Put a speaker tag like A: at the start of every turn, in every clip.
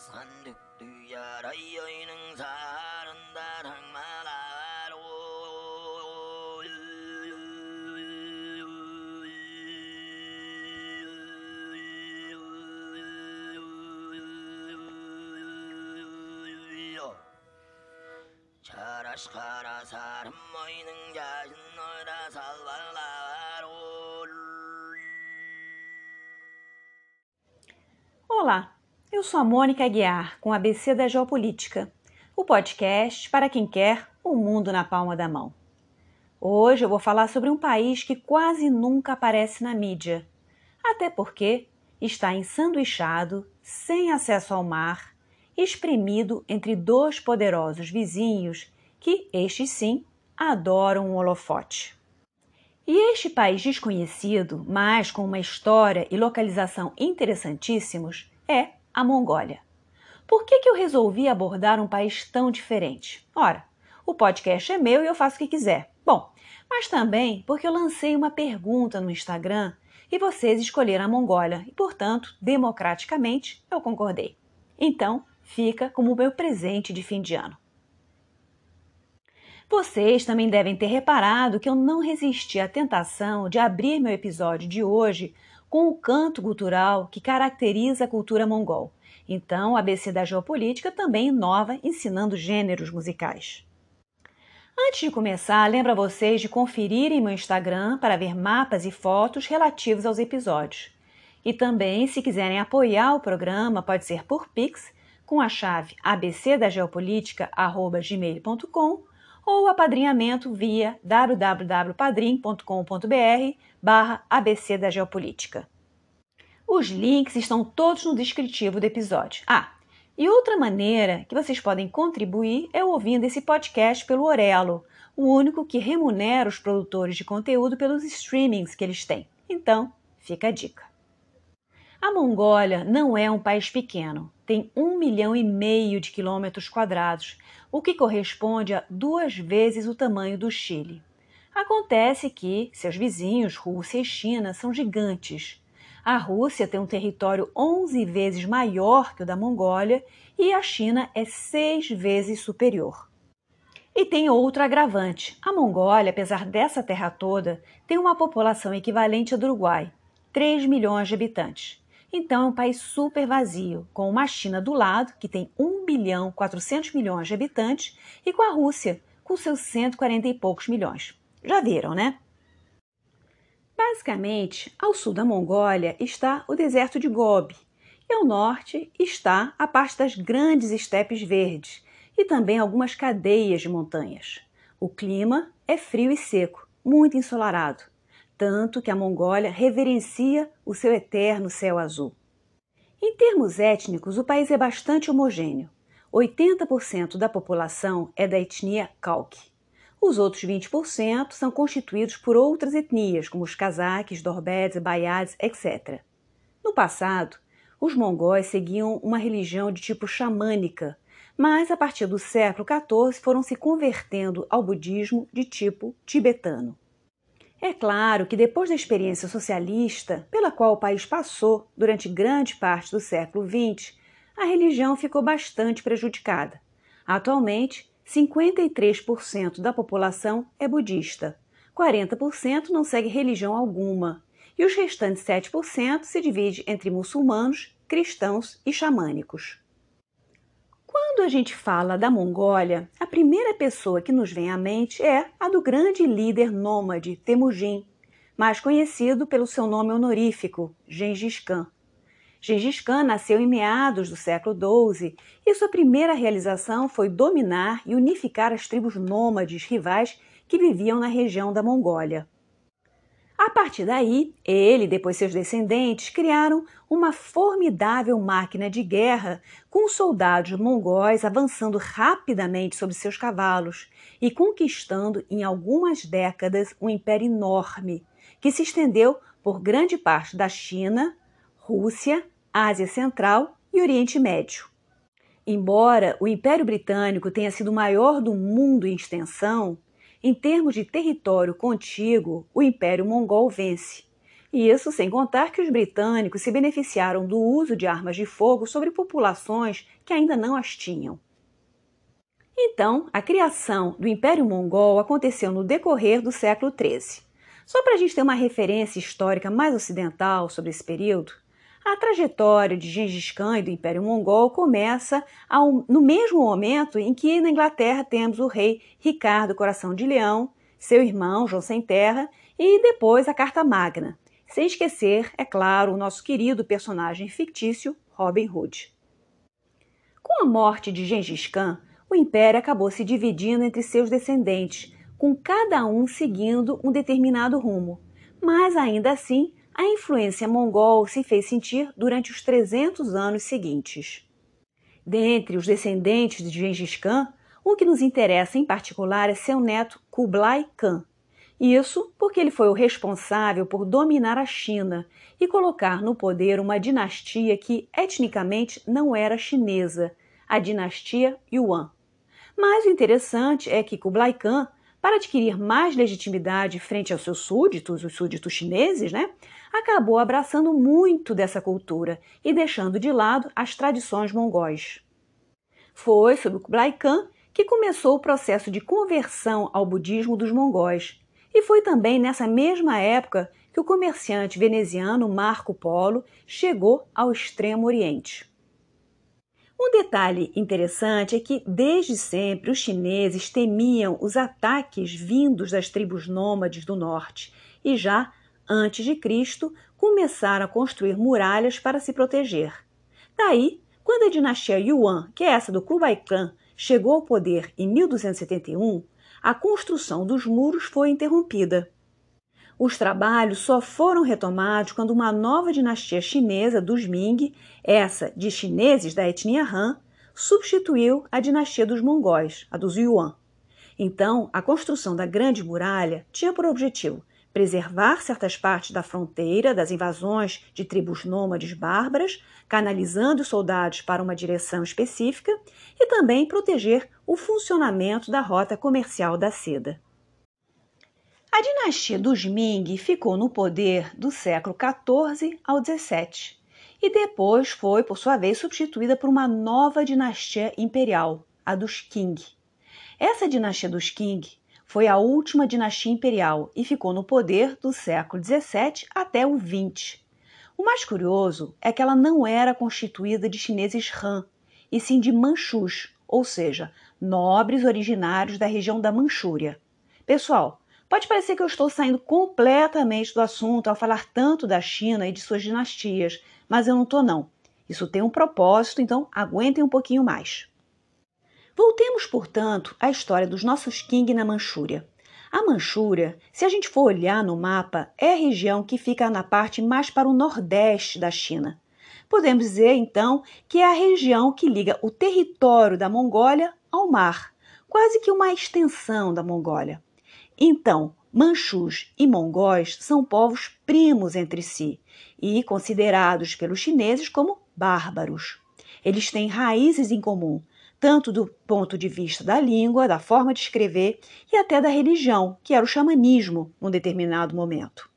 A: 산득두야라이 여인은 사른다 랑마라 자라시카라 사람 모이는 자신 너라 살발라로
B: Olá, eu sou a Mônica Aguiar com a ABC da Geopolítica, o podcast para quem quer o mundo na palma da mão. Hoje eu vou falar sobre um país que quase nunca aparece na mídia, até porque está ensanduichado, sem acesso ao mar, espremido entre dois poderosos vizinhos que, estes sim, adoram um holofote. E este país desconhecido, mas com uma história e localização interessantíssimos, é a Mongólia. Por que, que eu resolvi abordar um país tão diferente? Ora, o podcast é meu e eu faço o que quiser. Bom, mas também porque eu lancei uma pergunta no Instagram e vocês escolheram a Mongólia e, portanto, democraticamente, eu concordei. Então, fica como meu presente de fim de ano. Vocês também devem ter reparado que eu não resisti à tentação de abrir meu episódio de hoje com o canto cultural que caracteriza a cultura mongol. Então, a ABC da Geopolítica também inova ensinando gêneros musicais. Antes de começar, lembro a vocês de conferirem meu Instagram para ver mapas e fotos relativos aos episódios. E também, se quiserem apoiar o programa, pode ser por Pix, com a chave abcdageopolítica.gmail.com ou apadrinhamento via www.padrim.com.br barra ABC da Geopolítica. Os links estão todos no descritivo do episódio. Ah, e outra maneira que vocês podem contribuir é ouvindo esse podcast pelo Orelo, o único que remunera os produtores de conteúdo pelos streamings que eles têm. Então, fica a dica. A Mongólia não é um país pequeno, tem um milhão e meio de quilômetros quadrados, o que corresponde a duas vezes o tamanho do Chile. Acontece que seus vizinhos, Rússia e China, são gigantes. A Rússia tem um território 11 vezes maior que o da Mongólia e a China é seis vezes superior. E tem outro agravante: a Mongólia, apesar dessa terra toda, tem uma população equivalente à do Uruguai, 3 milhões de habitantes. Então é um país super vazio, com uma China do lado, que tem 1 bilhão 400 milhões de habitantes, e com a Rússia, com seus 140 e poucos milhões. Já viram, né? Basicamente, ao sul da Mongólia está o deserto de Gobi, e ao norte está a parte das grandes estepes verdes e também algumas cadeias de montanhas. O clima é frio e seco, muito ensolarado tanto que a Mongólia reverencia o seu eterno céu azul. Em termos étnicos, o país é bastante homogêneo. 80% da população é da etnia Kalk. Os outros 20% são constituídos por outras etnias, como os cazaques, dorbedes, baiades, etc. No passado, os mongóis seguiam uma religião de tipo xamânica, mas a partir do século XIV foram se convertendo ao budismo de tipo tibetano. É claro que depois da experiência socialista pela qual o país passou durante grande parte do século XX, a religião ficou bastante prejudicada. Atualmente, 53% da população é budista, 40% não segue religião alguma e os restantes 7% se divide entre muçulmanos, cristãos e xamânicos. Quando a gente fala da Mongólia, a primeira pessoa que nos vem à mente é a do grande líder nômade Temujin, mais conhecido pelo seu nome honorífico, Gengis Khan. Gengis Khan nasceu em meados do século XII e sua primeira realização foi dominar e unificar as tribos nômades rivais que viviam na região da Mongólia. A partir daí, ele e depois seus descendentes criaram uma formidável máquina de guerra com soldados mongóis avançando rapidamente sobre seus cavalos e conquistando em algumas décadas um império enorme que se estendeu por grande parte da China, Rússia, Ásia Central e Oriente Médio. Embora o Império Britânico tenha sido o maior do mundo em extensão, em termos de território contíguo, o Império Mongol vence, Isso sem contar que os britânicos se beneficiaram do uso de armas de fogo sobre populações que ainda não as tinham. Então, a criação do Império Mongol aconteceu no decorrer do século XIII. Só para a gente ter uma referência histórica mais ocidental sobre esse período, a trajetória de Gengis Khan e do Império Mongol começa ao, no mesmo momento em que na Inglaterra temos o rei Ricardo Coração de Leão, seu irmão João Sem Terra e depois a Carta Magna, sem esquecer, é claro, o nosso querido personagem fictício Robin Hood. Com a morte de Gengis Khan, o império acabou se dividindo entre seus descendentes, com cada um seguindo um determinado rumo. Mas ainda assim, a influência mongol se fez sentir durante os 300 anos seguintes. Dentre os descendentes de Gengis Khan, o que nos interessa em particular é seu neto Kublai Khan. Isso porque ele foi o responsável por dominar a China e colocar no poder uma dinastia que etnicamente não era chinesa, a dinastia Yuan. Mas o interessante é que Kublai Khan, para adquirir mais legitimidade frente aos seus súditos, os súditos chineses, né, acabou abraçando muito dessa cultura e deixando de lado as tradições mongóis. Foi sob Kublai Khan que começou o processo de conversão ao budismo dos mongóis, e foi também nessa mesma época que o comerciante veneziano Marco Polo chegou ao Extremo Oriente. Um detalhe interessante é que, desde sempre, os chineses temiam os ataques vindos das tribos nômades do norte e já, antes de Cristo, começaram a construir muralhas para se proteger. Daí, quando a dinastia Yuan, que é essa do Kublai Khan, chegou ao poder em 1271, a construção dos muros foi interrompida. Os trabalhos só foram retomados quando uma nova dinastia chinesa dos Ming, essa de chineses da etnia Han, substituiu a dinastia dos mongóis, a dos Yuan. Então, a construção da Grande Muralha tinha por objetivo preservar certas partes da fronteira das invasões de tribos nômades bárbaras, canalizando os soldados para uma direção específica, e também proteger o funcionamento da rota comercial da seda. A dinastia dos Ming ficou no poder do século XIV ao XVII e depois foi, por sua vez, substituída por uma nova dinastia imperial, a dos Qing. Essa dinastia dos Qing foi a última dinastia imperial e ficou no poder do século XVII até o XX. O mais curioso é que ela não era constituída de chineses Han, e sim de manchus, ou seja, nobres originários da região da Manchúria. Pessoal, Pode parecer que eu estou saindo completamente do assunto ao falar tanto da China e de suas dinastias, mas eu não estou não. Isso tem um propósito, então aguentem um pouquinho mais. Voltemos, portanto, à história dos nossos Qing na Manchúria. A Manchúria, se a gente for olhar no mapa, é a região que fica na parte mais para o nordeste da China. Podemos dizer, então, que é a região que liga o território da Mongólia ao mar, quase que uma extensão da Mongólia. Então, manchus e mongóis são povos primos entre si e considerados pelos chineses como bárbaros. Eles têm raízes em comum, tanto do ponto de vista da língua, da forma de escrever e até da religião, que era o xamanismo num determinado momento.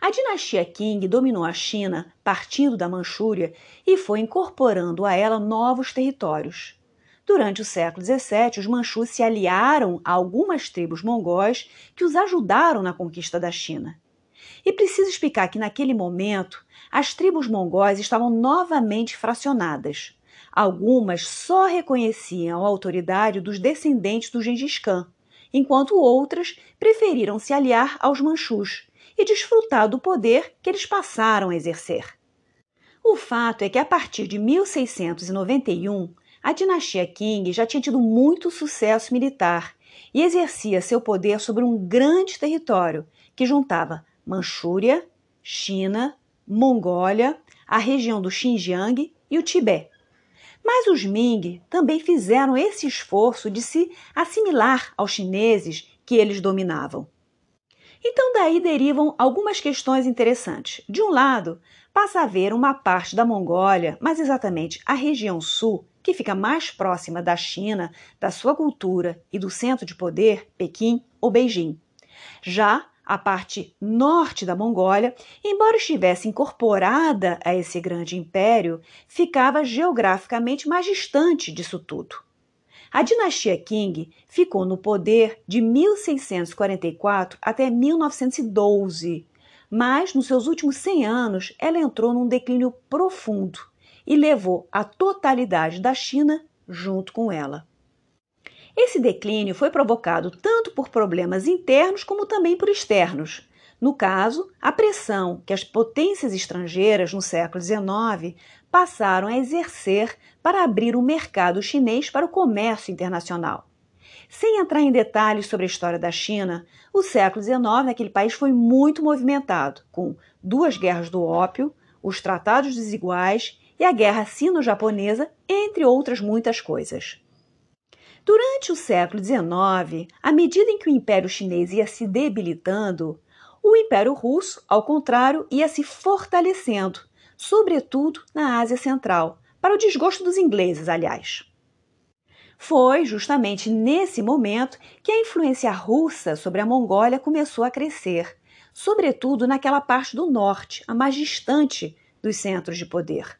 B: A dinastia Qing dominou a China partindo da Manchúria e foi incorporando a ela novos territórios. Durante o século XVII, os manchus se aliaram a algumas tribos mongóis que os ajudaram na conquista da China. E preciso explicar que, naquele momento, as tribos mongóis estavam novamente fracionadas. Algumas só reconheciam a autoridade dos descendentes do Gengis Khan, enquanto outras preferiram se aliar aos manchus e desfrutar do poder que eles passaram a exercer. O fato é que, a partir de 1691, a dinastia Qing já tinha tido muito sucesso militar e exercia seu poder sobre um grande território que juntava Manchúria, China, Mongólia, a região do Xinjiang e o Tibete. Mas os Ming também fizeram esse esforço de se assimilar aos chineses que eles dominavam. Então, daí derivam algumas questões interessantes. De um lado, passa a haver uma parte da Mongólia, mais exatamente a região sul, que fica mais próxima da China, da sua cultura e do centro de poder, Pequim ou Beijing. Já a parte norte da Mongólia, embora estivesse incorporada a esse grande império, ficava geograficamente mais distante disso tudo. A dinastia Qing ficou no poder de 1644 até 1912, mas nos seus últimos 100 anos ela entrou num declínio profundo e levou a totalidade da China junto com ela. Esse declínio foi provocado tanto por problemas internos como também por externos. No caso, a pressão que as potências estrangeiras no século XIX passaram a exercer para abrir o mercado chinês para o comércio internacional. Sem entrar em detalhes sobre a história da China, o século XIX naquele país foi muito movimentado, com duas guerras do ópio, os tratados desiguais e a guerra sino-japonesa, entre outras muitas coisas. Durante o século XIX, à medida em que o Império Chinês ia se debilitando, o Império Russo, ao contrário, ia se fortalecendo, sobretudo na Ásia Central, para o desgosto dos ingleses, aliás. Foi justamente nesse momento que a influência russa sobre a Mongólia começou a crescer, sobretudo naquela parte do norte, a mais distante dos centros de poder.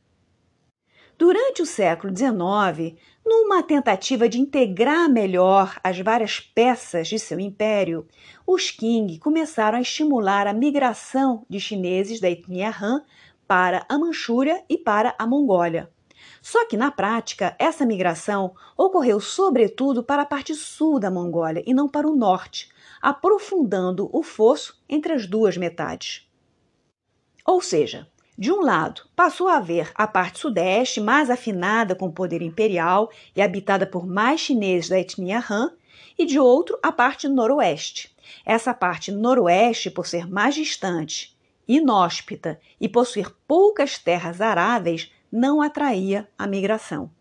B: Durante o século XIX, numa tentativa de integrar melhor as várias peças de seu império, os Qing começaram a estimular a migração de chineses da etnia Han para a Manchúria e para a Mongólia. Só que, na prática, essa migração ocorreu sobretudo para a parte sul da Mongólia e não para o norte, aprofundando o fosso entre as duas metades. Ou seja, de um lado, passou a haver a parte sudeste, mais afinada com o poder imperial e habitada por mais chineses da etnia Han, e de outro, a parte noroeste. Essa parte noroeste, por ser mais distante, inóspita e possuir poucas terras aráveis, não atraía a migração.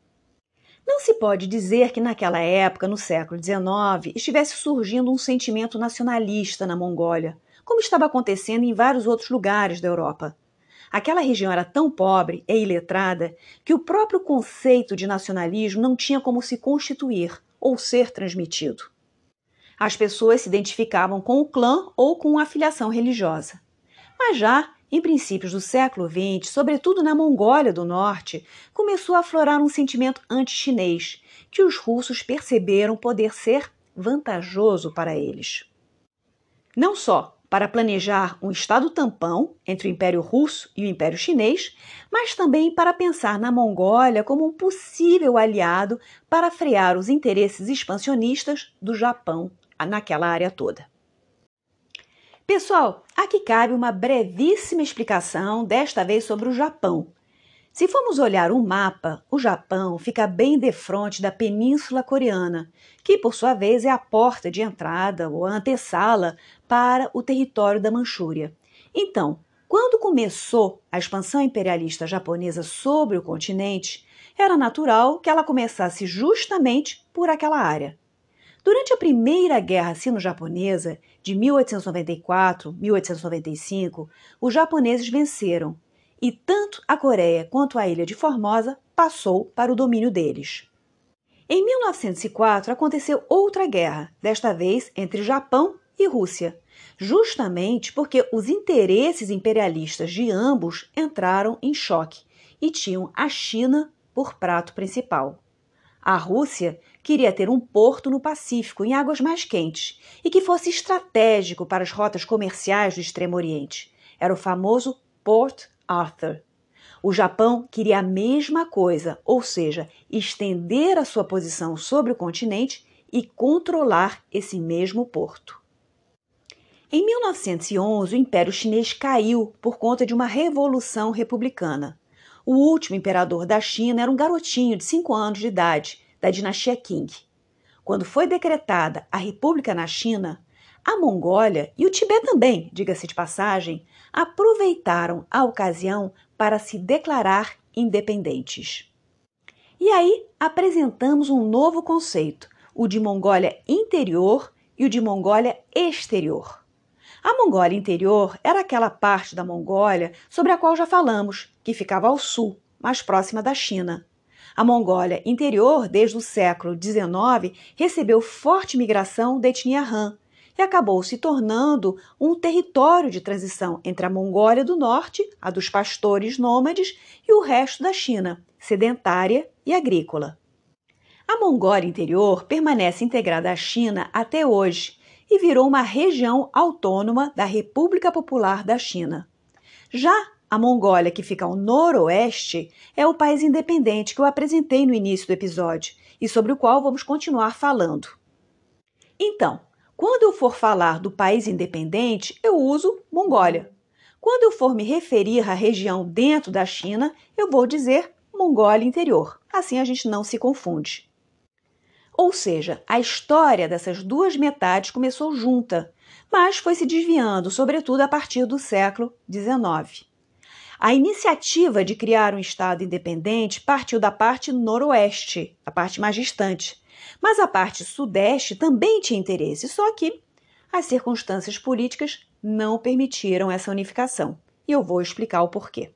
B: Não se pode dizer que naquela época, no século XIX, estivesse surgindo um sentimento nacionalista na Mongólia, como estava acontecendo em vários outros lugares da Europa. Aquela região era tão pobre e iletrada que o próprio conceito de nacionalismo não tinha como se constituir ou ser transmitido. As pessoas se identificavam com o clã ou com a afiliação religiosa. Mas já em princípios do século XX, sobretudo na Mongólia do Norte, começou a aflorar um sentimento anti-chinês que os russos perceberam poder ser vantajoso para eles. Não só para planejar um Estado tampão entre o Império Russo e o Império Chinês, mas também para pensar na Mongólia como um possível aliado para frear os interesses expansionistas do Japão naquela área toda. Pessoal, aqui cabe uma brevíssima explicação, desta vez sobre o Japão. Se formos olhar um mapa, o Japão fica bem defronte da Península Coreana, que por sua vez é a porta de entrada ou antessala para o território da Manchúria. Então, quando começou a expansão imperialista japonesa sobre o continente, era natural que ela começasse justamente por aquela área. Durante a Primeira Guerra Sino-Japonesa, de 1894-1895, os japoneses venceram e tanto a Coreia quanto a ilha de Formosa passou para o domínio deles. Em 1904 aconteceu outra guerra, desta vez entre Japão e Rússia, justamente porque os interesses imperialistas de ambos entraram em choque e tinham a China por prato principal. A Rússia queria ter um porto no Pacífico, em águas mais quentes, e que fosse estratégico para as rotas comerciais do Extremo Oriente. Era o famoso Port Arthur. O Japão queria a mesma coisa, ou seja, estender a sua posição sobre o continente e controlar esse mesmo porto. Em 1911, o Império Chinês caiu por conta de uma revolução republicana. O último imperador da China era um garotinho de 5 anos de idade, da dinastia Qing. Quando foi decretada a República na China, a Mongólia e o Tibete também, diga-se de passagem, aproveitaram a ocasião para se declarar independentes. E aí apresentamos um novo conceito, o de Mongólia interior e o de Mongólia exterior. A Mongólia interior era aquela parte da Mongólia sobre a qual já falamos, que ficava ao sul, mais próxima da China. A Mongólia interior, desde o século XIX, recebeu forte migração da etnia Han, e acabou se tornando um território de transição entre a Mongólia do Norte, a dos pastores nômades, e o resto da China, sedentária e agrícola. A Mongólia Interior permanece integrada à China até hoje e virou uma região autônoma da República Popular da China. Já a Mongólia, que fica ao noroeste, é o país independente que eu apresentei no início do episódio e sobre o qual vamos continuar falando. Então, quando eu for falar do país independente, eu uso Mongólia. Quando eu for me referir à região dentro da China, eu vou dizer Mongólia Interior. Assim a gente não se confunde. Ou seja, a história dessas duas metades começou junta, mas foi se desviando, sobretudo a partir do século XIX. A iniciativa de criar um Estado independente partiu da parte noroeste, a parte mais distante, mas a parte sudeste também tinha interesse, só que as circunstâncias políticas não permitiram essa unificação. E eu vou explicar o porquê.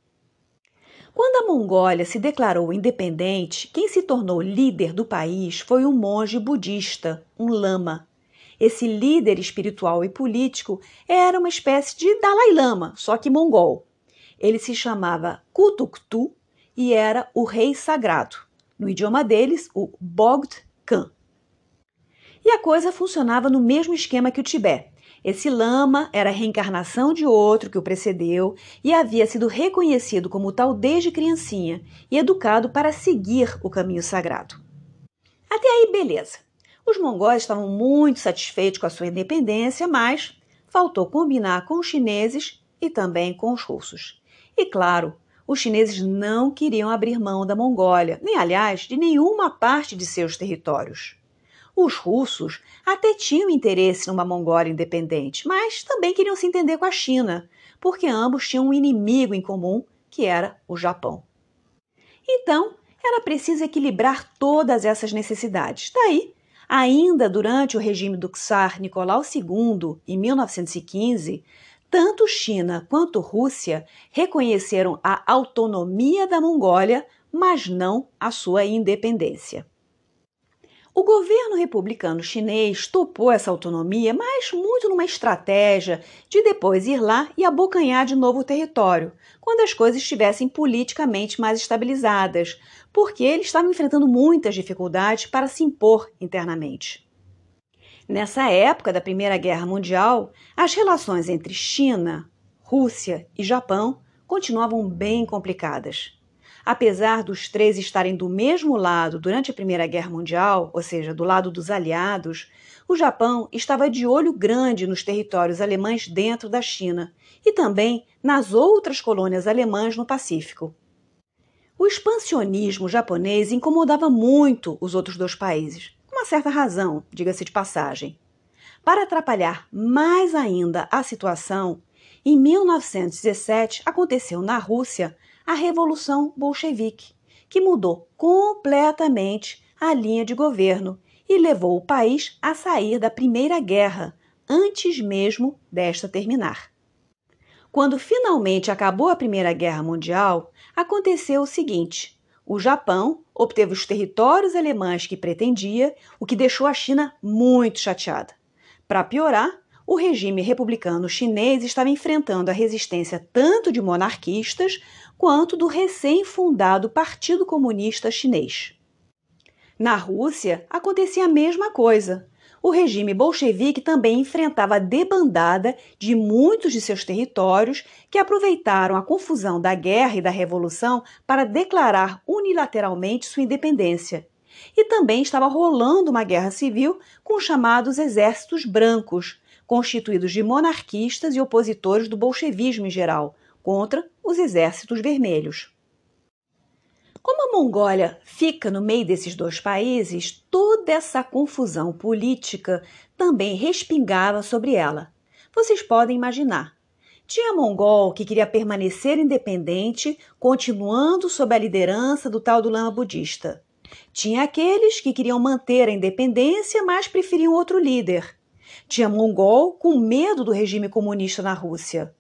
B: Quando a Mongólia se declarou independente, quem se tornou líder do país foi um monge budista, um lama. Esse líder espiritual e político era uma espécie de Dalai Lama, só que mongol. Ele se chamava Kutuktu e era o rei sagrado. No idioma deles, o Bogd Khan. E a coisa funcionava no mesmo esquema que o Tibete. Esse lama era a reencarnação de outro que o precedeu e havia sido reconhecido como tal desde criancinha e educado para seguir o caminho sagrado. Até aí, beleza. Os mongóis estavam muito satisfeitos com a sua independência, mas faltou combinar com os chineses e também com os russos. E claro, os chineses não queriam abrir mão da Mongólia, nem aliás de nenhuma parte de seus territórios. Os russos até tinham interesse numa Mongólia independente, mas também queriam se entender com a China, porque ambos tinham um inimigo em comum, que era o Japão. Então, era preciso equilibrar todas essas necessidades. Daí, ainda durante o regime do Tsar Nicolau II, em 1915, tanto China quanto Rússia reconheceram a autonomia da Mongólia, mas não a sua independência. O governo republicano chinês topou essa autonomia, mas muito numa estratégia de depois ir lá e abocanhar de novo o território, quando as coisas estivessem politicamente mais estabilizadas, porque ele estava enfrentando muitas dificuldades para se impor internamente. Nessa época da Primeira Guerra Mundial, as relações entre China, Rússia e Japão continuavam bem complicadas. Apesar dos três estarem do mesmo lado durante a Primeira Guerra Mundial, ou seja, do lado dos aliados, o Japão estava de olho grande nos territórios alemães dentro da China e também nas outras colônias alemãs no Pacífico. O expansionismo japonês incomodava muito os outros dois países, uma certa razão, diga-se de passagem. Para atrapalhar mais ainda a situação, em 1917 aconteceu na Rússia a Revolução Bolchevique, que mudou completamente a linha de governo e levou o país a sair da Primeira Guerra, antes mesmo desta terminar. Quando finalmente acabou a Primeira Guerra Mundial, aconteceu o seguinte: o Japão obteve os territórios alemães que pretendia, o que deixou a China muito chateada. Para piorar, o regime republicano chinês estava enfrentando a resistência tanto de monarquistas quanto do recém-fundado Partido Comunista Chinês. Na Rússia, acontecia a mesma coisa o regime bolchevique também enfrentava a debandada de muitos de seus territórios que aproveitaram a confusão da guerra e da revolução para declarar unilateralmente sua independência. E também estava rolando uma guerra civil com os chamados exércitos brancos, constituídos de monarquistas e opositores do bolchevismo em geral, contra os exércitos vermelhos. Como a Mongólia fica no meio desses dois países, toda essa confusão política também respingava sobre ela. Vocês podem imaginar. Tinha mongol que queria permanecer independente, continuando sob a liderança do tal do lama budista. Tinha aqueles que queriam manter a independência, mas preferiam outro líder. Tinha mongol com medo do regime comunista na Rússia.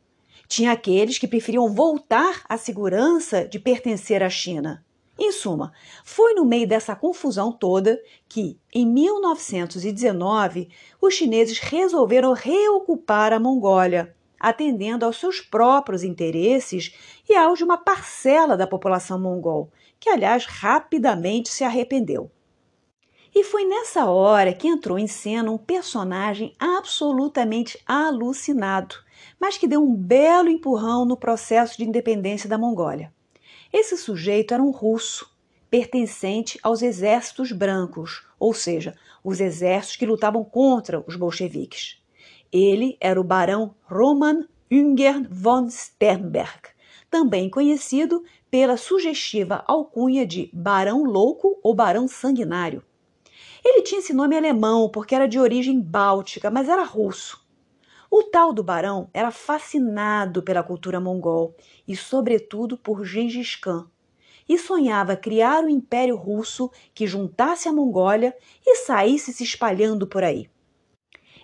B: Tinha aqueles que preferiam voltar à segurança de pertencer à China. Em suma, foi no meio dessa confusão toda que, em 1919, os chineses resolveram reocupar a Mongólia, atendendo aos seus próprios interesses e aos de uma parcela da população mongol, que, aliás, rapidamente se arrependeu. E foi nessa hora que entrou em cena um personagem absolutamente alucinado, mas que deu um belo empurrão no processo de independência da Mongólia. Esse sujeito era um russo, pertencente aos exércitos brancos, ou seja, os exércitos que lutavam contra os bolcheviques. Ele era o barão Roman Ungern von Sternberg, também conhecido pela sugestiva alcunha de Barão Louco ou Barão Sanguinário. Ele tinha esse nome alemão porque era de origem báltica, mas era russo. O tal do barão era fascinado pela cultura mongol e, sobretudo, por Gengis Khan, e sonhava criar o um Império Russo que juntasse a Mongólia e saísse se espalhando por aí.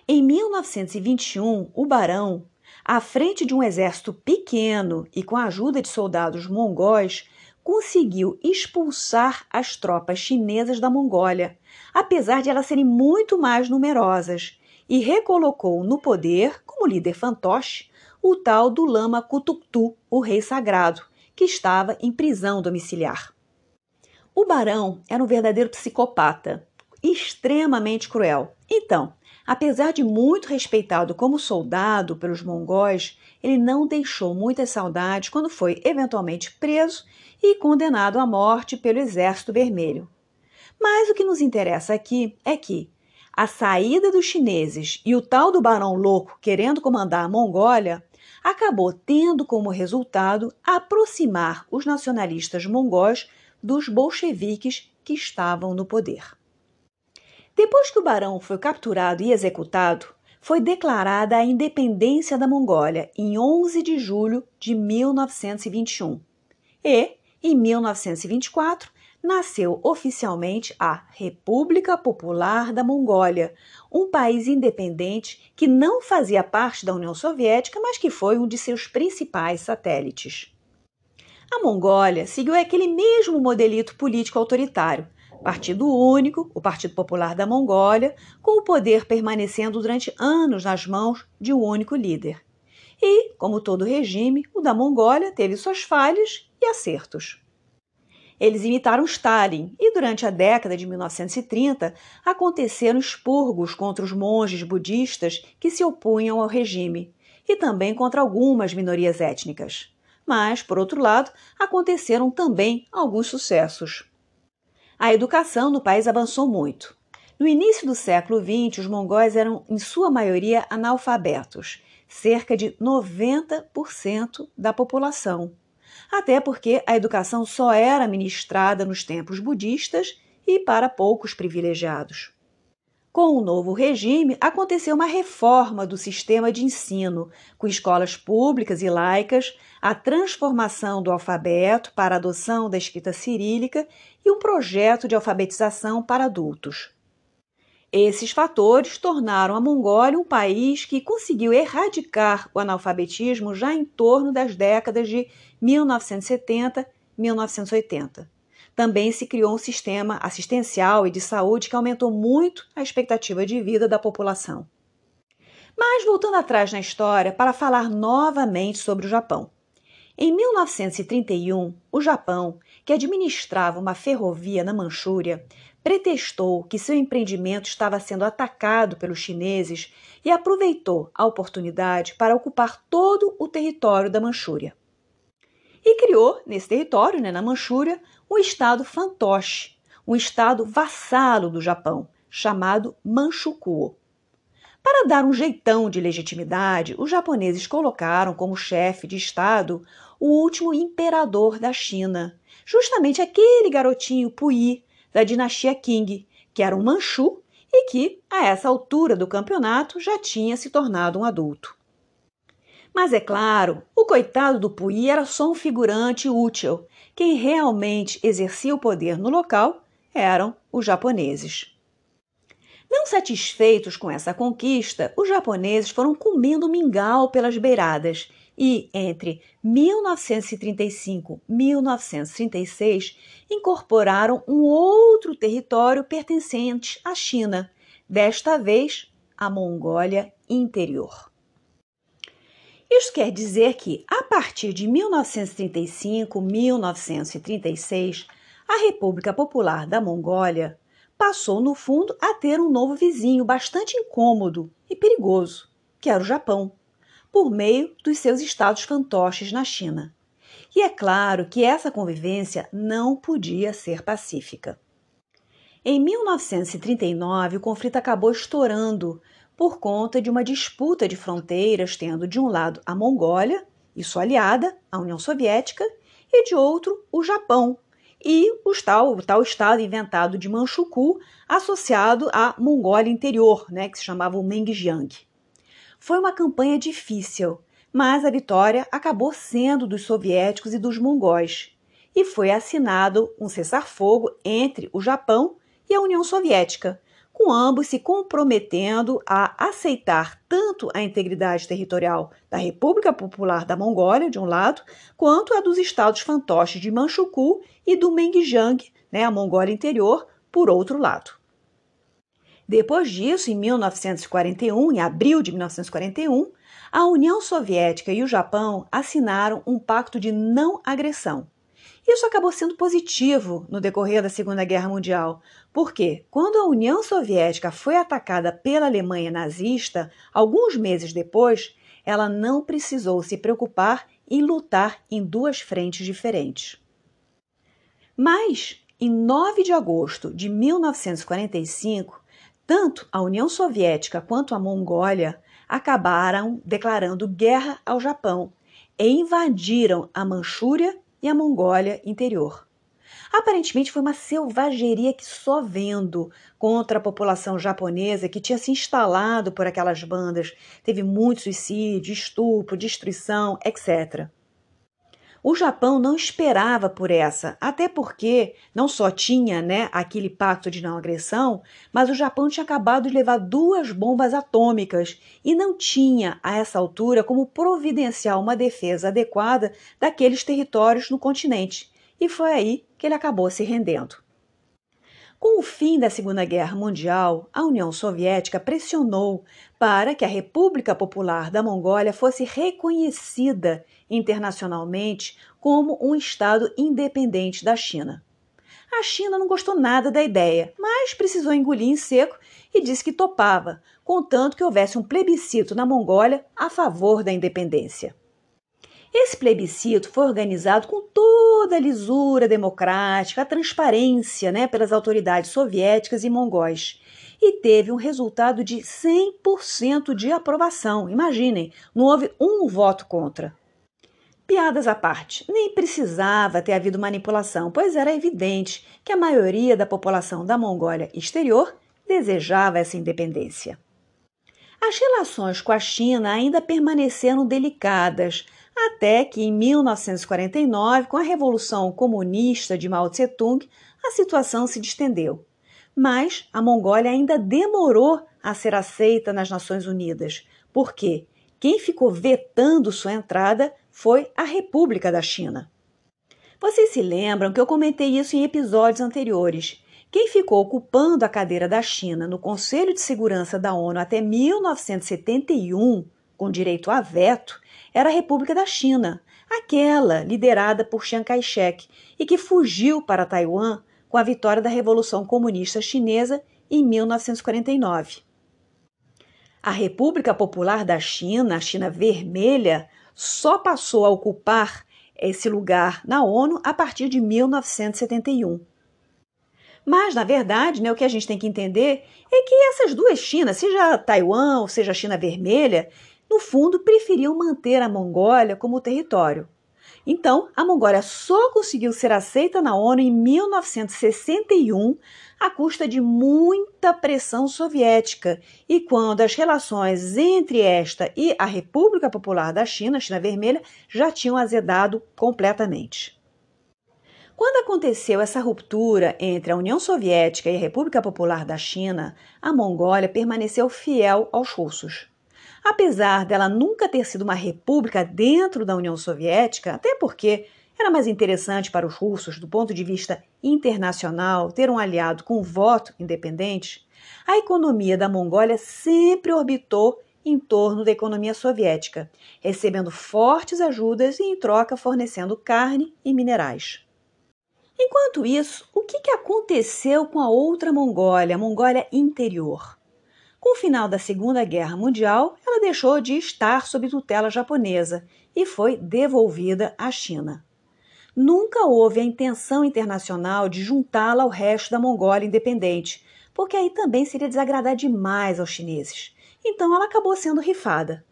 B: Em 1921, o barão, à frente de um exército pequeno e com a ajuda de soldados mongóis, conseguiu expulsar as tropas chinesas da Mongólia, apesar de elas serem muito mais numerosas, e recolocou no poder, como líder fantoche, o tal do Lama Kutuktu, o rei sagrado, que estava em prisão domiciliar. O barão era um verdadeiro psicopata, extremamente cruel. Então, apesar de muito respeitado como soldado pelos mongóis, ele não deixou muitas saudades quando foi eventualmente preso e condenado à morte pelo Exército Vermelho. Mas o que nos interessa aqui é que a saída dos chineses e o tal do Barão Louco querendo comandar a Mongólia acabou tendo como resultado aproximar os nacionalistas mongóis dos bolcheviques que estavam no poder. Depois que o barão foi capturado e executado, foi declarada a independência da Mongólia em 11 de julho de 1921. E, em 1924, nasceu oficialmente a República Popular da Mongólia, um país independente que não fazia parte da União Soviética, mas que foi um de seus principais satélites. A Mongólia seguiu aquele mesmo modelito político autoritário, partido único, o Partido Popular da Mongólia, com o poder permanecendo durante anos nas mãos de um único líder. E, como todo regime, o da Mongólia teve suas falhas e acertos. Eles imitaram Stalin e, durante a década de 1930, aconteceram expurgos contra os monges budistas que se opunham ao regime e também contra algumas minorias étnicas. Mas, por outro lado, aconteceram também alguns sucessos. A educação no país avançou muito. No início do século XX, os mongóis eram, em sua maioria, analfabetos, cerca de 90% da população até porque a educação só era ministrada nos templos budistas e para poucos privilegiados. Com o novo regime, aconteceu uma reforma do sistema de ensino, com escolas públicas e laicas, a transformação do alfabeto para a adoção da escrita cirílica e um projeto de alfabetização para adultos. Esses fatores tornaram a Mongólia um país que conseguiu erradicar o analfabetismo já em torno das décadas de 1970 1980. Também se criou um sistema assistencial e de saúde que aumentou muito a expectativa de vida da população. Mas voltando atrás na história para falar novamente sobre o Japão. Em 1931, o Japão, que administrava uma ferrovia na Manchúria, pretextou que seu empreendimento estava sendo atacado pelos chineses e aproveitou a oportunidade para ocupar todo o território da Manchúria. E criou, nesse território, né, na Manchúria, um estado fantoche, um estado vassalo do Japão, chamado Manchukuo. Para dar um jeitão de legitimidade, os japoneses colocaram como chefe de estado o último imperador da China, justamente aquele garotinho Puyi da dinastia Qing, que era um Manchu e que, a essa altura do campeonato, já tinha se tornado um adulto. Mas é claro, o coitado do Puyi era só um figurante útil. Quem realmente exercia o poder no local eram os japoneses. Não satisfeitos com essa conquista, os japoneses foram comendo mingau pelas beiradas, e entre 1935 e 1936 incorporaram um outro território pertencente à China, desta vez a Mongólia Interior. Isso quer dizer que, a partir de 1935-1936, a República Popular da Mongólia passou, no fundo, a ter um novo vizinho bastante incômodo e perigoso, que era o Japão, por meio dos seus estados fantoches na China. E é claro que essa convivência não podia ser pacífica. Em 1939, o conflito acabou estourando por conta de uma disputa de fronteiras, tendo de um lado a Mongólia e sua aliada, a União Soviética, e de outro o Japão e o tal, o tal estado inventado de Manchukuo, associado à Mongólia Interior, né, que se chamava o Mengjiang. Foi uma campanha difícil, mas a vitória acabou sendo dos soviéticos e dos mongóis, e foi assinado um cessar-fogo entre o Japão e a União Soviética, com ambos se comprometendo a aceitar tanto a integridade territorial da República Popular da Mongólia, de um lado, quanto a dos estados fantoches de Manchukuo e do Mengjiang, né, a Mongólia Interior, por outro lado. Depois disso, em 1941, em abril de 1941, a União Soviética e o Japão assinaram um pacto de não agressão, isso acabou sendo positivo no decorrer da Segunda Guerra Mundial, porque quando a União Soviética foi atacada pela Alemanha nazista, alguns meses depois, ela não precisou se preocupar em lutar em duas frentes diferentes. Mas, em 9 de agosto de 1945, tanto a União Soviética quanto a Mongólia acabaram declarando guerra ao Japão e invadiram a Manchúria e a Mongólia interior. Aparentemente foi uma selvageria que só vendo contra a população japonesa que tinha se instalado por aquelas bandas, teve muito suicídio, estupro, destruição, etc. O Japão não esperava por essa, até porque não só tinha né, aquele pacto de não agressão, mas o Japão tinha acabado de levar duas bombas atômicas e não tinha, a essa altura, como providenciar uma defesa adequada daqueles territórios no continente. E foi aí que ele acabou se rendendo. Com o fim da Segunda Guerra Mundial, a União Soviética pressionou para que a República Popular da Mongólia fosse reconhecida internacionalmente como um Estado independente da China. A China não gostou nada da ideia, mas precisou engolir em seco e disse que topava, contanto que houvesse um plebiscito na Mongólia a favor da independência. Esse plebiscito foi organizado com toda a lisura democrática, a transparência né, pelas autoridades soviéticas e mongóis e teve um resultado de 100% de aprovação. Imaginem, não houve um voto contra. Piadas à parte, nem precisava ter havido manipulação, pois era evidente que a maioria da população da Mongólia exterior desejava essa independência. As relações com a China ainda permaneceram delicadas, até que em 1949, com a Revolução Comunista de Mao Tse-tung, a situação se distendeu. Mas a Mongólia ainda demorou a ser aceita nas Nações Unidas, porque quem ficou vetando sua entrada foi a República da China. Vocês se lembram que eu comentei isso em episódios anteriores. Quem ficou ocupando a cadeira da China no Conselho de Segurança da ONU até 1971, com direito a veto, era a República da China, aquela liderada por Chiang Kai-shek e que fugiu para Taiwan com a vitória da Revolução Comunista Chinesa em 1949. A República Popular da China, a China Vermelha, só passou a ocupar esse lugar na ONU a partir de 1971. Mas, na verdade, né, o que a gente tem que entender é que essas duas Chinas, seja Taiwan ou seja a China Vermelha, no fundo, preferiam manter a Mongólia como território. Então, a Mongólia só conseguiu ser aceita na ONU em 1961, à custa de muita pressão soviética, e quando as relações entre esta e a República Popular da China, China Vermelha, já tinham azedado completamente. Quando aconteceu essa ruptura entre a União Soviética e a República Popular da China, a Mongólia permaneceu fiel aos russos. Apesar dela nunca ter sido uma república dentro da União Soviética, até porque era mais interessante para os russos, do ponto de vista internacional, ter um aliado com voto independente, a economia da Mongólia sempre orbitou em torno da economia soviética, recebendo fortes ajudas e, em troca, fornecendo carne e minerais. Enquanto isso, o que aconteceu com a outra Mongólia, a Mongólia Interior? Com o final da Segunda Guerra Mundial, ela deixou de estar sob tutela japonesa e foi devolvida à China. Nunca houve a intenção internacional de juntá-la ao resto da Mongólia independente, porque aí também seria desagradar demais aos chineses. Então ela acabou sendo rifada.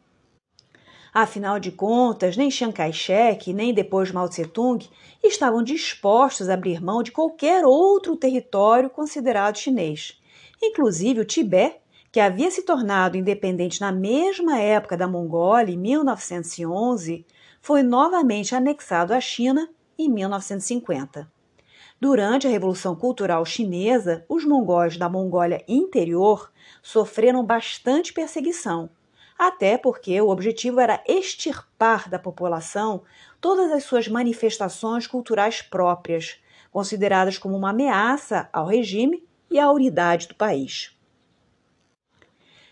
B: Afinal de contas, nem Chiang Kai-shek, nem depois Mao Tse-tung estavam dispostos a abrir mão de qualquer outro território considerado chinês. Inclusive o Tibete, que havia se tornado independente na mesma época da Mongólia, em 1911, foi novamente anexado à China em 1950. Durante a Revolução Cultural Chinesa, os mongóis da Mongólia Interior sofreram bastante perseguição, até porque o objetivo era extirpar da população todas as suas manifestações culturais próprias, consideradas como uma ameaça ao regime e à unidade do país.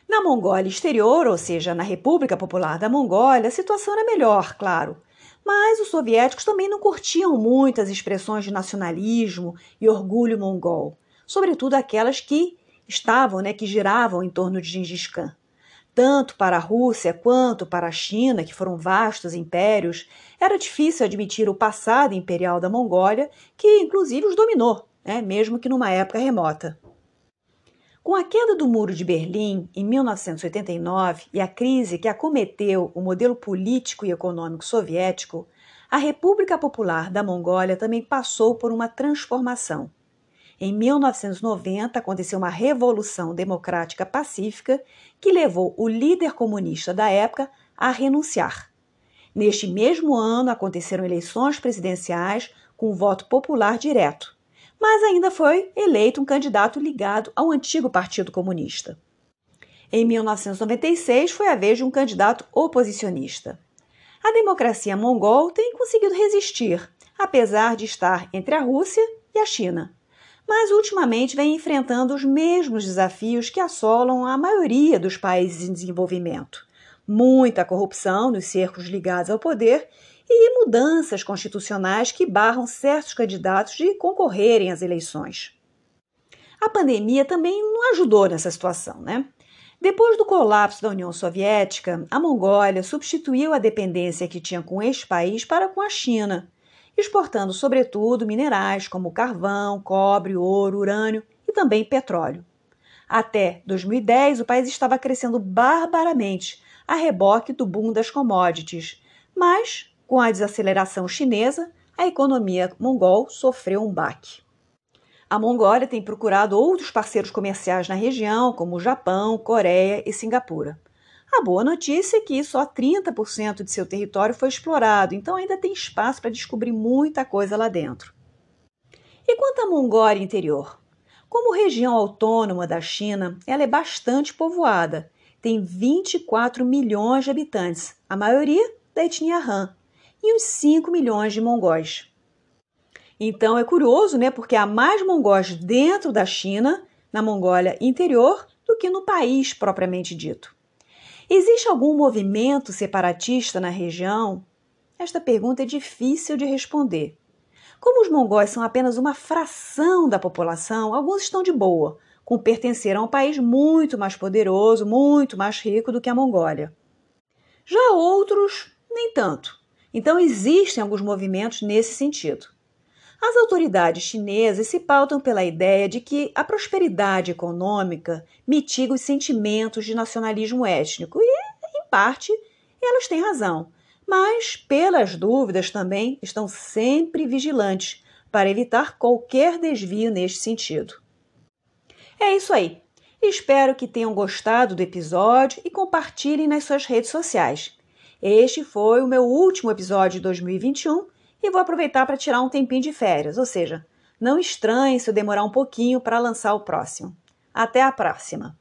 B: Na Mongólia Exterior, ou seja, na República Popular da Mongólia, a situação era melhor, claro. Mas os soviéticos também não curtiam muito as expressões de nacionalismo e orgulho mongol, sobretudo aquelas que estavam, né, que giravam em torno de Gengis Khan. Tanto para a Rússia quanto para a China, que foram vastos impérios, era difícil admitir o passado imperial da Mongólia, que inclusive os dominou, né, mesmo que numa época remota. Com a queda do Muro de Berlim em 1989 e a crise que acometeu o modelo político e econômico soviético, a República Popular da Mongólia também passou por uma transformação. Em 1990 aconteceu uma revolução democrática pacífica que levou o líder comunista da época a renunciar. Neste mesmo ano aconteceram eleições presidenciais com voto popular direto mas ainda foi eleito um candidato ligado ao antigo Partido Comunista. Em 1996 foi a vez de um candidato oposicionista. A democracia mongol tem conseguido resistir, apesar de estar entre a Rússia e a China. Mas ultimamente vem enfrentando os mesmos desafios que assolam a maioria dos países em desenvolvimento: muita corrupção nos cercos ligados ao poder e mudanças constitucionais que barram certos candidatos de concorrerem às eleições. A pandemia também não ajudou nessa situação, né? Depois do colapso da União Soviética, a Mongólia substituiu a dependência que tinha com este país para com a China, exportando sobretudo minerais como carvão, cobre, ouro, urânio e também petróleo. Até 2010, o país estava crescendo barbaramente, a reboque do boom das commodities, mas com a desaceleração chinesa, a economia mongol sofreu um baque. A Mongólia tem procurado outros parceiros comerciais na região, como o Japão, Coreia e Singapura. A boa notícia é que só 30% de seu território foi explorado, então ainda tem espaço para descobrir muita coisa lá dentro. E quanto à Mongólia interior? Como região autônoma da China, ela é bastante povoada. Tem 24 milhões de habitantes, a maioria da etnia Han, e uns 5 milhões de mongóis. Então é curioso, né, porque há mais mongóis dentro da China, na Mongólia interior, do que no país propriamente dito. Existe algum movimento separatista na região? Esta pergunta é difícil de responder. Como os mongóis são apenas uma fração da população, alguns estão de boa, com pertencer a um país muito mais poderoso, muito mais rico do que a Mongólia. Já outros, nem tanto. Então, existem alguns movimentos nesse sentido. As autoridades chinesas se pautam pela ideia de que a prosperidade econômica mitiga os sentimentos de nacionalismo étnico, e, em parte, elas têm razão. Mas, pelas dúvidas, também estão sempre vigilantes para evitar qualquer desvio neste sentido. É isso aí. Espero que tenham gostado do episódio e compartilhem nas suas redes sociais. Este foi o meu último episódio de 2021 e vou aproveitar para tirar um tempinho de férias, ou seja, não estranhe se eu demorar um pouquinho para lançar o próximo. Até a próxima!